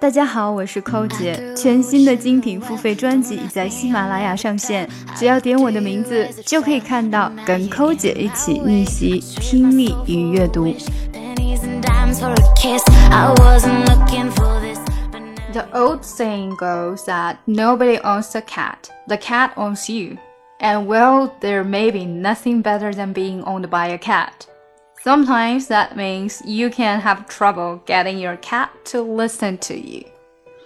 大家好，我是寇姐。全新的精品付费专辑已在喜马拉雅上线，只要点我的名字，就可以看到跟寇姐一起逆袭听力与阅读。The old saying goes that nobody owns the cat, the cat owns you. And well, there may be nothing better than being owned by a cat. Sometimes that means you can have trouble getting your cat to listen to you.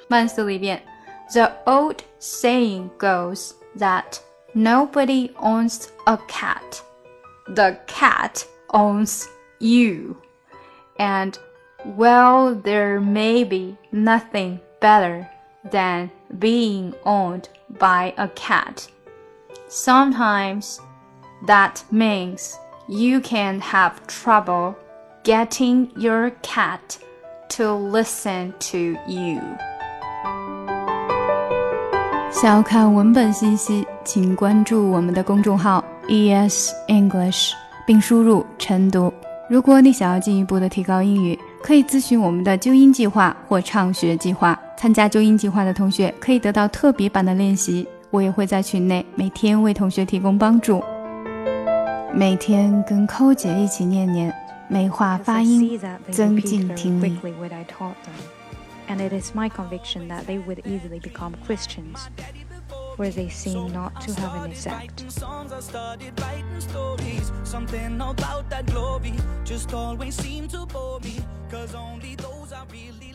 慢速一遍. The old saying goes that nobody owns a cat. The cat owns you. And well, there may be nothing better than being owned by a cat. Sometimes that means you can have trouble getting your cat to listen to you. 想要看文本信息，请关注我们的公众号 ES English，并输入“晨读”。如果你想要进一步的提高英语，可以咨询我们的纠音计划或畅学计划。参加纠音计划的同学可以得到特别版的练习，我也会在群内每天为同学提供帮助。每天跟寇姐一起念念，美化发音，增进听力。And it is my conviction that they would easily become Christians, where they seem not to have any sect. Something about that glory just always seemed to bore me, cause only those I really